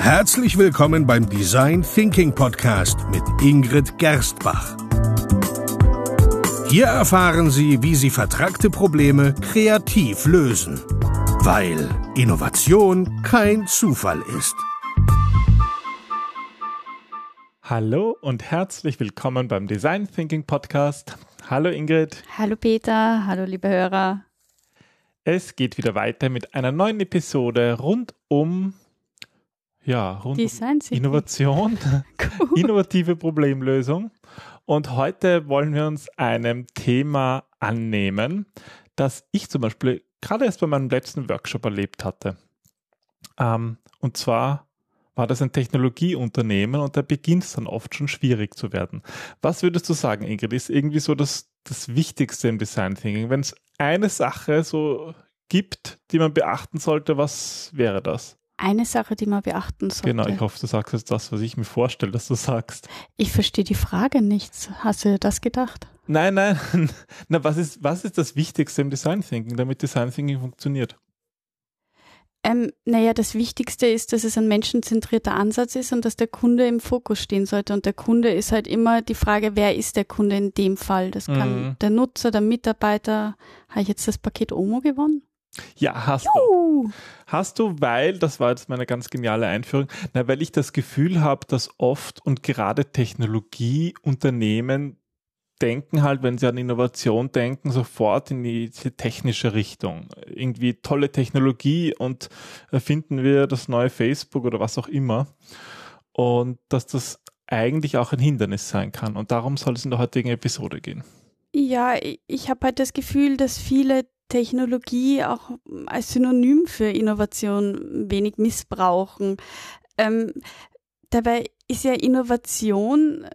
Herzlich willkommen beim Design Thinking Podcast mit Ingrid Gerstbach. Hier erfahren Sie, wie Sie vertragte Probleme kreativ lösen, weil Innovation kein Zufall ist. Hallo und herzlich willkommen beim Design Thinking Podcast. Hallo Ingrid. Hallo Peter, hallo liebe Hörer. Es geht wieder weiter mit einer neuen Episode rund um ja, rund Design um Innovation, innovative Problemlösung. Und heute wollen wir uns einem Thema annehmen, das ich zum Beispiel gerade erst bei meinem letzten Workshop erlebt hatte. Ähm, und zwar war das ein Technologieunternehmen und da beginnt es dann oft schon schwierig zu werden. Was würdest du sagen, Ingrid, ist irgendwie so das, das Wichtigste im Design Thinking? Wenn es eine Sache so gibt, die man beachten sollte, was wäre das? Eine Sache, die man beachten sollte. Genau, ich hoffe, du sagst jetzt das, was ich mir vorstelle, dass du sagst. Ich verstehe die Frage nicht. Hast du das gedacht? Nein, nein. Na, was ist, was ist das Wichtigste im Design Thinking, damit Design Thinking funktioniert? Ähm, naja, das Wichtigste ist, dass es ein menschenzentrierter Ansatz ist und dass der Kunde im Fokus stehen sollte. Und der Kunde ist halt immer die Frage, wer ist der Kunde in dem Fall? Das kann mhm. der Nutzer, der Mitarbeiter. Habe ich jetzt das Paket Omo gewonnen? Ja, hast Juhu. du. Hast du, weil, das war jetzt meine ganz geniale Einführung, na, weil ich das Gefühl habe, dass oft und gerade Technologieunternehmen denken halt, wenn sie an Innovation denken, sofort in die, die technische Richtung. Irgendwie tolle Technologie und erfinden wir das neue Facebook oder was auch immer. Und dass das eigentlich auch ein Hindernis sein kann. Und darum soll es in der heutigen Episode gehen. Ja, ich habe halt das Gefühl, dass viele Technologie auch als Synonym für Innovation wenig missbrauchen. Ähm, dabei ist ja Innovation,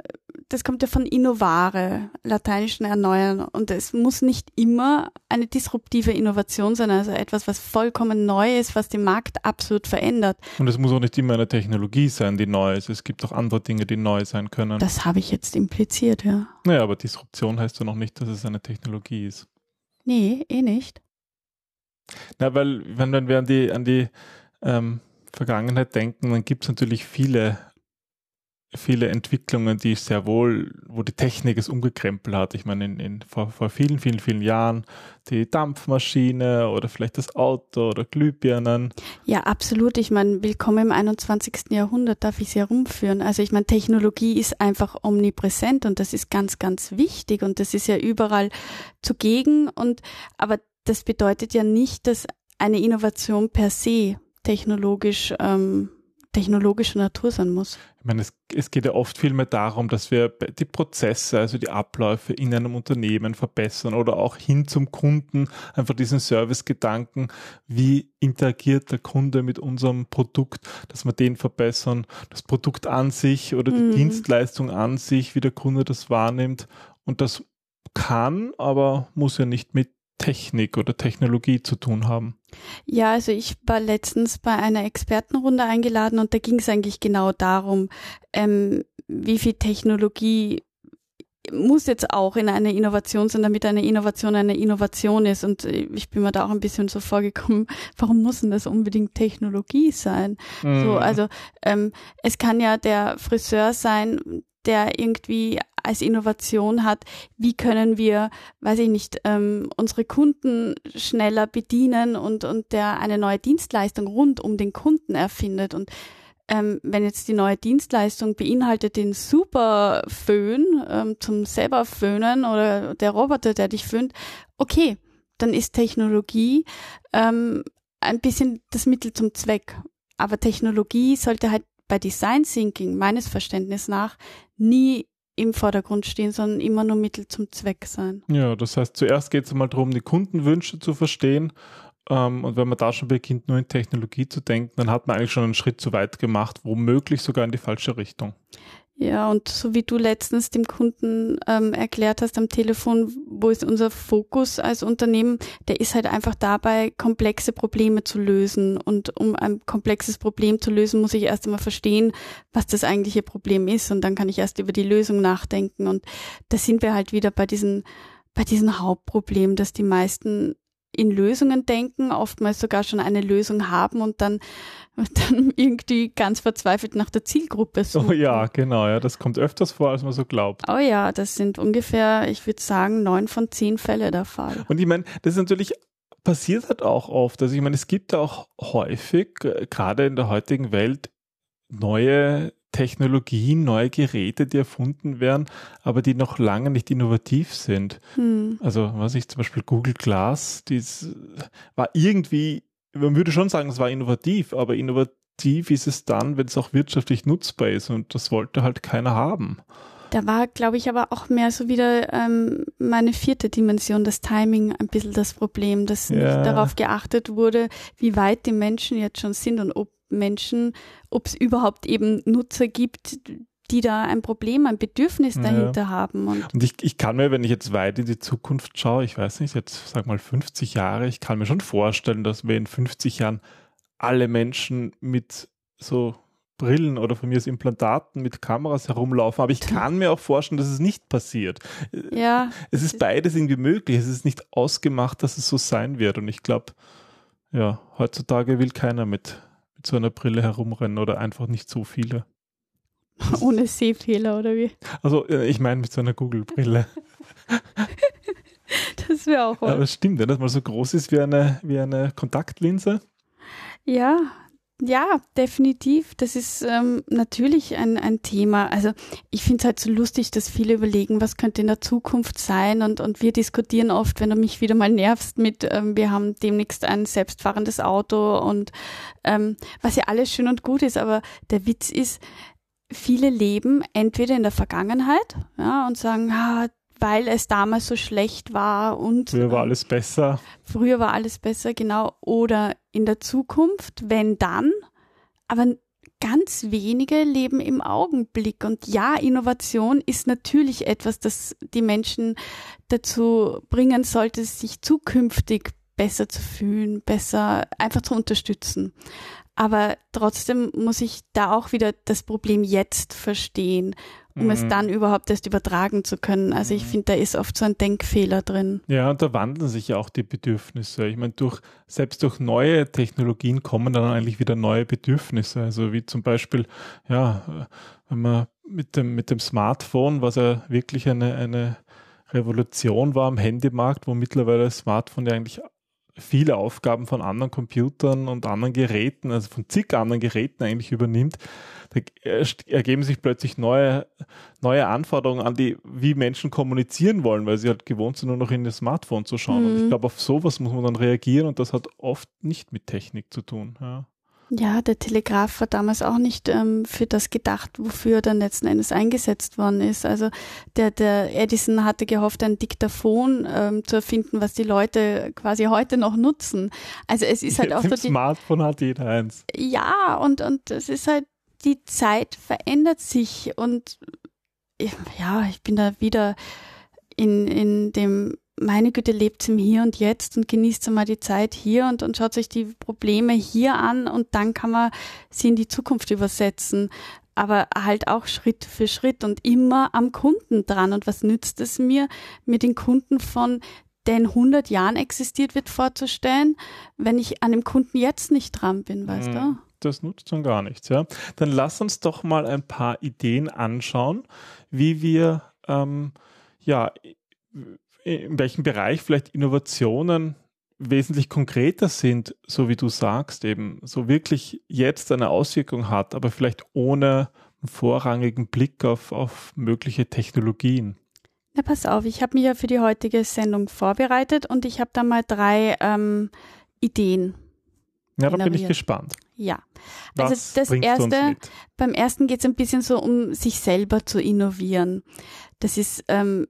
das kommt ja von innovare, lateinischen erneuern. Und es muss nicht immer eine disruptive Innovation sein, also etwas, was vollkommen neu ist, was den Markt absolut verändert. Und es muss auch nicht immer eine Technologie sein, die neu ist. Es gibt auch andere Dinge, die neu sein können. Das habe ich jetzt impliziert, ja. Naja, aber Disruption heißt ja noch nicht, dass es eine Technologie ist. Nee, eh nicht. Na, weil, wenn, wenn wir an die, an die ähm, Vergangenheit denken, dann gibt es natürlich viele, viele Entwicklungen, die sehr wohl, wo die Technik es umgekrempelt hat. Ich meine, in, in, vor, vor vielen, vielen, vielen Jahren die Dampfmaschine oder vielleicht das Auto oder Glühbirnen. Ja, absolut. Ich meine, willkommen im 21. Jahrhundert darf ich sie herumführen. Also ich meine, Technologie ist einfach omnipräsent und das ist ganz, ganz wichtig und das ist ja überall zugegen und aber das bedeutet ja nicht, dass eine Innovation per se technologisch ähm, technologischer Natur sein muss. Ich meine, es, es geht ja oft vielmehr darum, dass wir die Prozesse, also die Abläufe in einem Unternehmen verbessern oder auch hin zum Kunden, einfach diesen Service-Gedanken, wie interagiert der Kunde mit unserem Produkt, dass wir den verbessern, das Produkt an sich oder die mhm. Dienstleistung an sich, wie der Kunde das wahrnimmt. Und das kann, aber muss ja nicht mit Technik oder Technologie zu tun haben? Ja, also ich war letztens bei einer Expertenrunde eingeladen und da ging es eigentlich genau darum, ähm, wie viel Technologie muss jetzt auch in eine Innovation sein, damit eine Innovation eine Innovation ist. Und ich bin mir da auch ein bisschen so vorgekommen, warum muss denn das unbedingt Technologie sein? Mhm. So, also ähm, es kann ja der Friseur sein, der irgendwie als Innovation hat, wie können wir, weiß ich nicht, ähm, unsere Kunden schneller bedienen und, und der eine neue Dienstleistung rund um den Kunden erfindet. Und ähm, wenn jetzt die neue Dienstleistung beinhaltet den super Föhn ähm, zum selber föhnen oder der Roboter, der dich föhnt, okay, dann ist Technologie ähm, ein bisschen das Mittel zum Zweck. Aber Technologie sollte halt bei Design Thinking meines Verständnisses nach nie im Vordergrund stehen, sondern immer nur Mittel zum Zweck sein. Ja, das heißt, zuerst geht es einmal darum, die Kundenwünsche zu verstehen. Ähm, und wenn man da schon beginnt, nur in Technologie zu denken, dann hat man eigentlich schon einen Schritt zu weit gemacht, womöglich sogar in die falsche Richtung. Ja, und so wie du letztens dem Kunden ähm, erklärt hast am Telefon, wo ist unser Fokus als Unternehmen, der ist halt einfach dabei, komplexe Probleme zu lösen. Und um ein komplexes Problem zu lösen, muss ich erst einmal verstehen, was das eigentliche Problem ist. Und dann kann ich erst über die Lösung nachdenken. Und da sind wir halt wieder bei diesen, bei diesem Hauptproblem, dass die meisten in Lösungen denken, oftmals sogar schon eine Lösung haben und dann, dann irgendwie ganz verzweifelt nach der Zielgruppe suchen. Oh ja, genau, ja, das kommt öfters vor, als man so glaubt. Oh ja, das sind ungefähr, ich würde sagen, neun von zehn Fälle der Fall. Und ich meine, das ist natürlich passiert halt auch oft. Also ich meine, es gibt auch häufig, äh, gerade in der heutigen Welt, neue Technologien, neue Geräte, die erfunden werden, aber die noch lange nicht innovativ sind. Hm. Also, was ich zum Beispiel Google Glass, das war irgendwie, man würde schon sagen, es war innovativ, aber innovativ ist es dann, wenn es auch wirtschaftlich nutzbar ist und das wollte halt keiner haben. Da war, glaube ich, aber auch mehr so wieder ähm, meine vierte Dimension, das Timing, ein bisschen das Problem, dass ja. nicht darauf geachtet wurde, wie weit die Menschen jetzt schon sind und ob Menschen, ob es überhaupt eben Nutzer gibt, die da ein Problem, ein Bedürfnis dahinter ja. haben. Und, und ich, ich kann mir, wenn ich jetzt weit in die Zukunft schaue, ich weiß nicht, jetzt sag mal 50 Jahre, ich kann mir schon vorstellen, dass wir in 50 Jahren alle Menschen mit so Brillen oder von mir aus Implantaten mit Kameras herumlaufen, aber ich kann mir auch vorstellen, dass es nicht passiert. Ja. Es ist beides irgendwie möglich. Es ist nicht ausgemacht, dass es so sein wird. Und ich glaube, ja, heutzutage will keiner mit mit so einer Brille herumrennen oder einfach nicht so viele. Ohne Sehfehler oder wie? Also äh, ich meine mit so einer Google-Brille. das wäre auch was. Aber es stimmt, dass man so groß ist wie eine, wie eine Kontaktlinse. Ja, ja, definitiv. Das ist ähm, natürlich ein, ein Thema. Also ich finde es halt so lustig, dass viele überlegen, was könnte in der Zukunft sein und, und wir diskutieren oft, wenn du mich wieder mal nervst mit, ähm, wir haben demnächst ein selbstfahrendes Auto und ähm, was ja alles schön und gut ist, aber der Witz ist, viele leben entweder in der Vergangenheit ja, und sagen, ah, weil es damals so schlecht war und früher war alles besser. Früher war alles besser, genau. Oder in der Zukunft, wenn dann, aber ganz wenige leben im Augenblick. Und ja, Innovation ist natürlich etwas, das die Menschen dazu bringen sollte, sich zukünftig besser zu fühlen, besser einfach zu unterstützen. Aber trotzdem muss ich da auch wieder das Problem jetzt verstehen um mhm. es dann überhaupt erst übertragen zu können. Also ich mhm. finde, da ist oft so ein Denkfehler drin. Ja, und da wandeln sich ja auch die Bedürfnisse. Ich meine, durch, selbst durch neue Technologien kommen dann eigentlich wieder neue Bedürfnisse. Also wie zum Beispiel, ja, wenn man mit dem, mit dem Smartphone, was ja wirklich eine, eine Revolution war am Handymarkt, wo mittlerweile das Smartphone ja eigentlich viele Aufgaben von anderen Computern und anderen Geräten, also von zig anderen Geräten eigentlich übernimmt, da ergeben sich plötzlich neue, neue Anforderungen an die, wie Menschen kommunizieren wollen, weil sie halt gewohnt sind, nur noch in das Smartphone zu schauen. Mhm. Und ich mhm. glaube, auf sowas muss man dann reagieren und das hat oft nicht mit Technik zu tun. Ja. Ja, der Telegraph war damals auch nicht ähm, für das gedacht, wofür er dann letzten Endes eingesetzt worden ist. Also der, der Edison hatte gehofft, ein Diktaphon ähm, zu erfinden, was die Leute quasi heute noch nutzen. Also es ist halt auch so die, Smartphone hat jeder eins. Ja, und und es ist halt die Zeit verändert sich und ja, ich bin da wieder in in dem meine Güte, lebt im Hier und Jetzt und genießt einmal die Zeit hier und, und schaut sich die Probleme hier an und dann kann man sie in die Zukunft übersetzen. Aber halt auch Schritt für Schritt und immer am Kunden dran. Und was nützt es mir, mir den Kunden von der in 100 Jahren existiert wird vorzustellen, wenn ich an dem Kunden jetzt nicht dran bin, weißt du? Hm, das nutzt dann gar nichts, ja. Dann lass uns doch mal ein paar Ideen anschauen, wie wir ähm, ja in welchem Bereich vielleicht Innovationen wesentlich konkreter sind, so wie du sagst, eben so wirklich jetzt eine Auswirkung hat, aber vielleicht ohne einen vorrangigen Blick auf, auf mögliche Technologien. Na, pass auf, ich habe mich ja für die heutige Sendung vorbereitet und ich habe da mal drei ähm, Ideen. Ja, da bin ich gespannt. Ja. Also Was das erste, beim ersten geht es ein bisschen so um sich selber zu innovieren. Das ist ähm,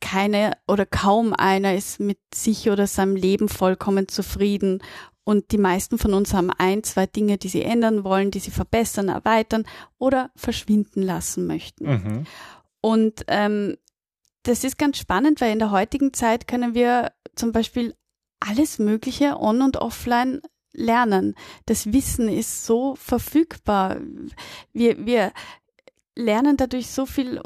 keine oder kaum einer ist mit sich oder seinem Leben vollkommen zufrieden. Und die meisten von uns haben ein, zwei Dinge, die sie ändern wollen, die sie verbessern, erweitern oder verschwinden lassen möchten. Mhm. Und ähm, das ist ganz spannend, weil in der heutigen Zeit können wir zum Beispiel alles Mögliche on und offline lernen. Das Wissen ist so verfügbar. Wir, wir lernen dadurch so viel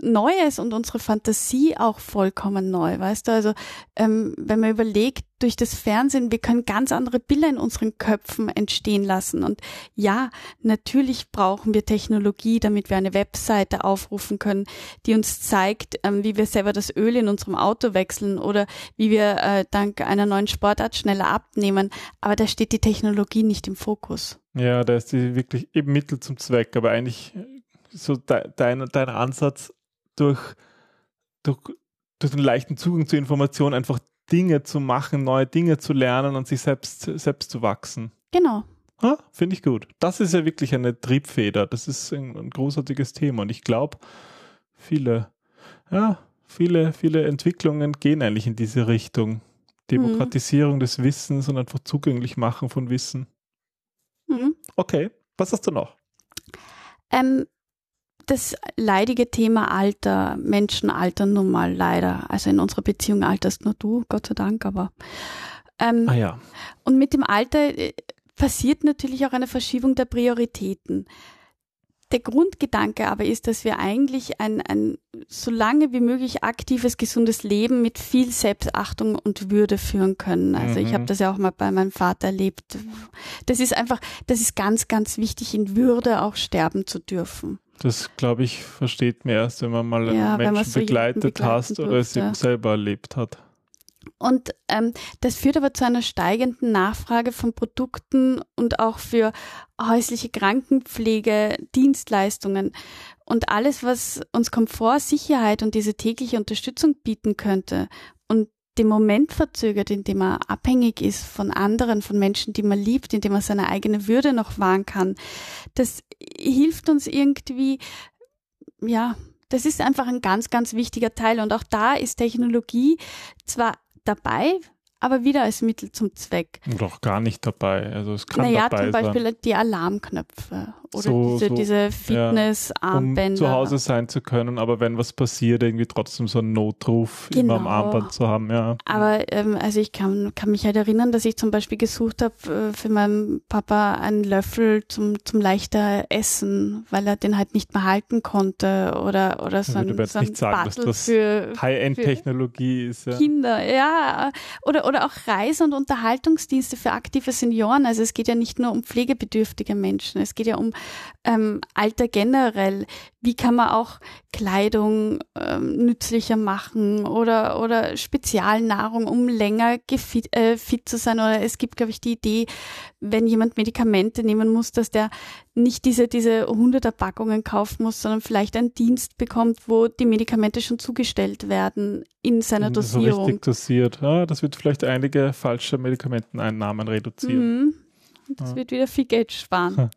Neues und unsere Fantasie auch vollkommen neu, weißt du? Also ähm, wenn man überlegt, durch das Fernsehen, wir können ganz andere Bilder in unseren Köpfen entstehen lassen. Und ja, natürlich brauchen wir Technologie, damit wir eine Webseite aufrufen können, die uns zeigt, ähm, wie wir selber das Öl in unserem Auto wechseln oder wie wir äh, dank einer neuen Sportart schneller abnehmen. Aber da steht die Technologie nicht im Fokus. Ja, da ist die wirklich eben Mittel zum Zweck, aber eigentlich so de, dein, dein Ansatz durch, durch, durch den leichten Zugang zu Informationen einfach Dinge zu machen, neue Dinge zu lernen und sich selbst, selbst zu wachsen. Genau. Ah, Finde ich gut. Das ist ja wirklich eine Triebfeder. Das ist ein, ein großartiges Thema. Und ich glaube, viele, ja, viele, viele Entwicklungen gehen eigentlich in diese Richtung. Demokratisierung mhm. des Wissens und einfach zugänglich machen von Wissen. Mhm. Okay, was hast du noch? Ähm, das leidige Thema Alter, Menschen altern nun mal leider. Also in unserer Beziehung alterst nur du, Gott sei Dank, aber. Ähm, ah ja. Und mit dem Alter äh, passiert natürlich auch eine Verschiebung der Prioritäten. Der Grundgedanke aber ist, dass wir eigentlich ein, ein so lange wie möglich aktives, gesundes Leben mit viel Selbstachtung und Würde führen können. Also mhm. ich habe das ja auch mal bei meinem Vater erlebt. Das ist einfach, das ist ganz, ganz wichtig, in Würde auch sterben zu dürfen. Das, glaube ich, versteht man erst, wenn man mal einen ja, Menschen so begleitet hast oder es eben selber erlebt hat. Und ähm, das führt aber zu einer steigenden Nachfrage von Produkten und auch für häusliche Krankenpflege, Dienstleistungen. Und alles, was uns Komfort, Sicherheit und diese tägliche Unterstützung bieten könnte den Moment verzögert, in dem er abhängig ist von anderen, von Menschen, die man liebt, in dem er seine eigene Würde noch wahren kann, das hilft uns irgendwie, ja, das ist einfach ein ganz, ganz wichtiger Teil. Und auch da ist Technologie zwar dabei, aber wieder als Mittel zum Zweck. Doch gar nicht dabei. Also es kann naja, dabei zum Beispiel sein. die Alarmknöpfe oder so, diese, so, diese Fitnessarmbänder. Ja, um zu Hause sein zu können, aber wenn was passiert, irgendwie trotzdem so einen Notruf genau. immer am genau. Armband zu haben, ja. Aber ähm, also ich kann, kann mich halt erinnern, dass ich zum Beispiel gesucht habe äh, für meinen Papa einen Löffel zum, zum leichter Essen, weil er den halt nicht mehr halten konnte oder, oder so ein, so ein sagen, für High-End-Technologie ist. Ja. Kinder, ja. Oder, oder auch Reise- und Unterhaltungsdienste für aktive Senioren. Also es geht ja nicht nur um pflegebedürftige Menschen, es geht ja um ähm, Alter generell. Wie kann man auch Kleidung ähm, nützlicher machen oder, oder Spezialnahrung, um länger gefit, äh, fit zu sein? Oder es gibt, glaube ich, die Idee, wenn jemand Medikamente nehmen muss, dass der nicht diese, diese hunderter Packungen kaufen muss, sondern vielleicht einen Dienst bekommt, wo die Medikamente schon zugestellt werden in seiner Dosierung. So richtig dosiert. Ja, das wird vielleicht einige falsche Medikamenteneinnahmen reduzieren. Mhm. Das ja. wird wieder viel Geld sparen.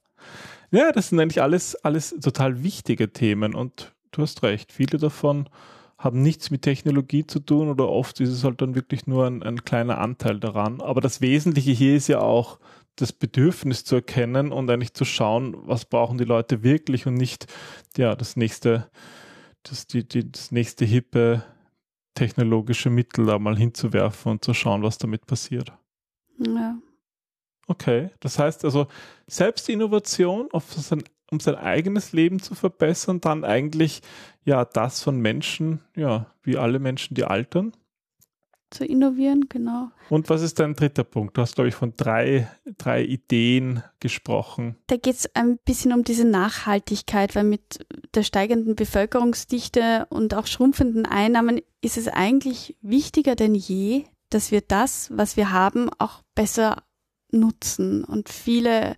Ja, das sind eigentlich alles, alles total wichtige Themen und du hast recht, viele davon haben nichts mit Technologie zu tun oder oft ist es halt dann wirklich nur ein, ein kleiner Anteil daran. Aber das Wesentliche hier ist ja auch, das Bedürfnis zu erkennen und eigentlich zu schauen, was brauchen die Leute wirklich und nicht ja das nächste, das, die, die, das nächste hippe technologische Mittel da mal hinzuwerfen und zu schauen, was damit passiert. Ja. Okay, das heißt also Selbstinnovation, sein, um sein eigenes Leben zu verbessern, dann eigentlich ja das von Menschen, ja, wie alle Menschen, die altern. Zu innovieren, genau. Und was ist dein dritter Punkt? Du hast, glaube ich, von drei, drei Ideen gesprochen. Da geht es ein bisschen um diese Nachhaltigkeit, weil mit der steigenden Bevölkerungsdichte und auch schrumpfenden Einnahmen ist es eigentlich wichtiger denn je, dass wir das, was wir haben, auch besser nutzen. Und viele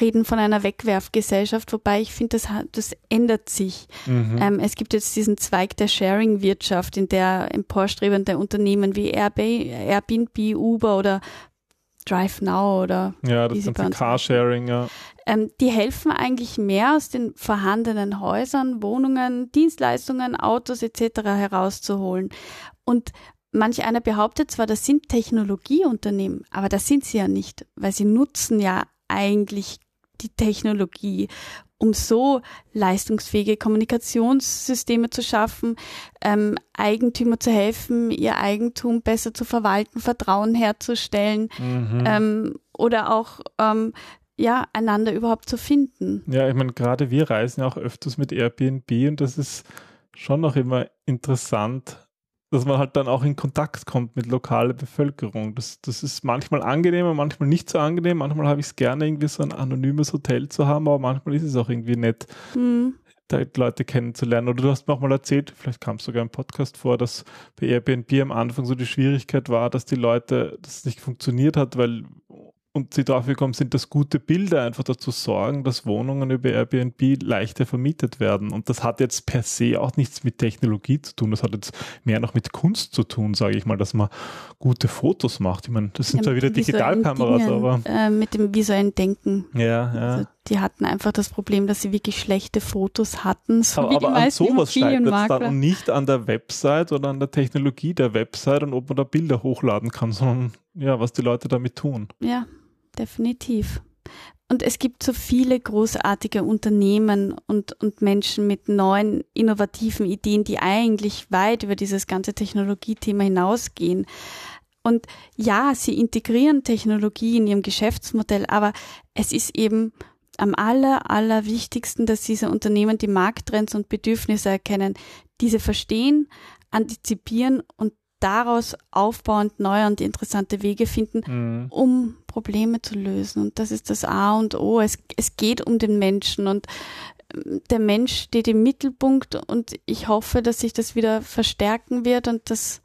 reden von einer Wegwerfgesellschaft, wobei ich finde, das, das ändert sich. Mhm. Ähm, es gibt jetzt diesen Zweig der Sharing-Wirtschaft, in der emporstrebende Unternehmen wie Airbnb, Uber oder Drive Now oder ja, das ganze Carsharing, ja. Ähm, die helfen eigentlich mehr aus den vorhandenen Häusern, Wohnungen, Dienstleistungen, Autos etc. herauszuholen. Und Manch einer behauptet zwar, das sind Technologieunternehmen, aber das sind sie ja nicht, weil sie nutzen ja eigentlich die Technologie, um so leistungsfähige Kommunikationssysteme zu schaffen, ähm, Eigentümer zu helfen, ihr Eigentum besser zu verwalten, Vertrauen herzustellen mhm. ähm, oder auch ähm, ja einander überhaupt zu finden. Ja, ich meine, gerade wir reisen ja auch öfters mit Airbnb und das ist schon noch immer interessant, dass man halt dann auch in Kontakt kommt mit lokaler Bevölkerung. Das, das ist manchmal angenehm und manchmal nicht so angenehm. Manchmal habe ich es gerne, irgendwie so ein anonymes Hotel zu haben, aber manchmal ist es auch irgendwie nett, mhm. Leute kennenzulernen. Oder du hast mir auch mal erzählt, vielleicht kam es sogar im Podcast vor, dass bei Airbnb am Anfang so die Schwierigkeit war, dass die Leute, dass es nicht funktioniert hat, weil und sie darauf gekommen sind, dass gute Bilder einfach dazu sorgen, dass Wohnungen über Airbnb leichter vermietet werden. Und das hat jetzt per se auch nichts mit Technologie zu tun. Das hat jetzt mehr noch mit Kunst zu tun, sage ich mal, dass man gute Fotos macht. Ich meine, das sind ja, zwar wieder Digitalkameras, Dingen, aber. Äh, mit dem visuellen Denken. Ja, ja. Also die hatten einfach das Problem, dass sie wirklich schlechte Fotos hatten. So aber aber an sowas scheitert es dann und nicht an der Website oder an der Technologie der Website und ob man da Bilder hochladen kann, sondern ja, was die Leute damit tun. Ja, definitiv. Und es gibt so viele großartige Unternehmen und, und Menschen mit neuen, innovativen Ideen, die eigentlich weit über dieses ganze Technologiethema hinausgehen. Und ja, sie integrieren Technologie in ihrem Geschäftsmodell, aber es ist eben am aller, aller wichtigsten, dass diese Unternehmen die Markttrends und Bedürfnisse erkennen, diese verstehen, antizipieren und daraus aufbauend neue und interessante Wege finden, mhm. um Probleme zu lösen. Und das ist das A und O. Es, es geht um den Menschen und ähm, der Mensch steht im Mittelpunkt und ich hoffe, dass sich das wieder verstärken wird und das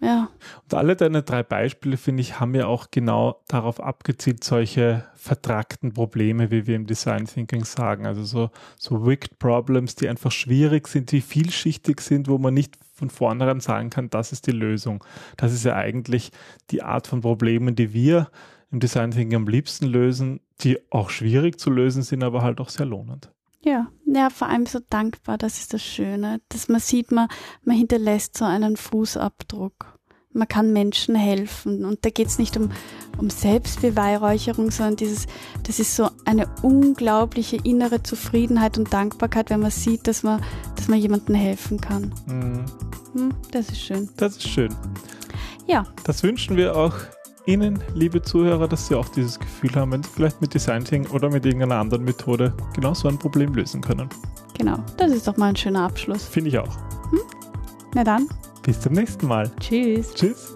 ja. Und alle deine drei Beispiele, finde ich, haben ja auch genau darauf abgezielt, solche vertragten Probleme, wie wir im Design Thinking sagen. Also so, so wicked Problems, die einfach schwierig sind, die vielschichtig sind, wo man nicht von vornherein sagen kann, das ist die Lösung. Das ist ja eigentlich die Art von Problemen, die wir im Design Thinking am liebsten lösen, die auch schwierig zu lösen sind, aber halt auch sehr lohnend. Ja, ja, vor allem so dankbar, das ist das Schöne, dass man sieht, man, man hinterlässt so einen Fußabdruck. Man kann Menschen helfen und da geht es nicht um, um Selbstbeweihräucherung, sondern dieses, das ist so eine unglaubliche innere Zufriedenheit und Dankbarkeit, wenn man sieht, dass man, dass man jemandem helfen kann. Mhm. Hm, das ist schön. Das ist schön. Ja. Das wünschen wir auch Ihnen, liebe Zuhörer, dass Sie auch dieses Gefühl haben, wenn Sie vielleicht mit Design Thinking oder mit irgendeiner anderen Methode genau so ein Problem lösen können. Genau, das ist doch mal ein schöner Abschluss. Finde ich auch. Hm? Na dann. Bis zum nächsten Mal. Tschüss. Tschüss.